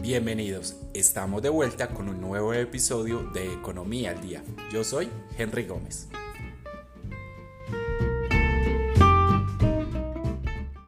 Bienvenidos, estamos de vuelta con un nuevo episodio de Economía al Día. Yo soy Henry Gómez.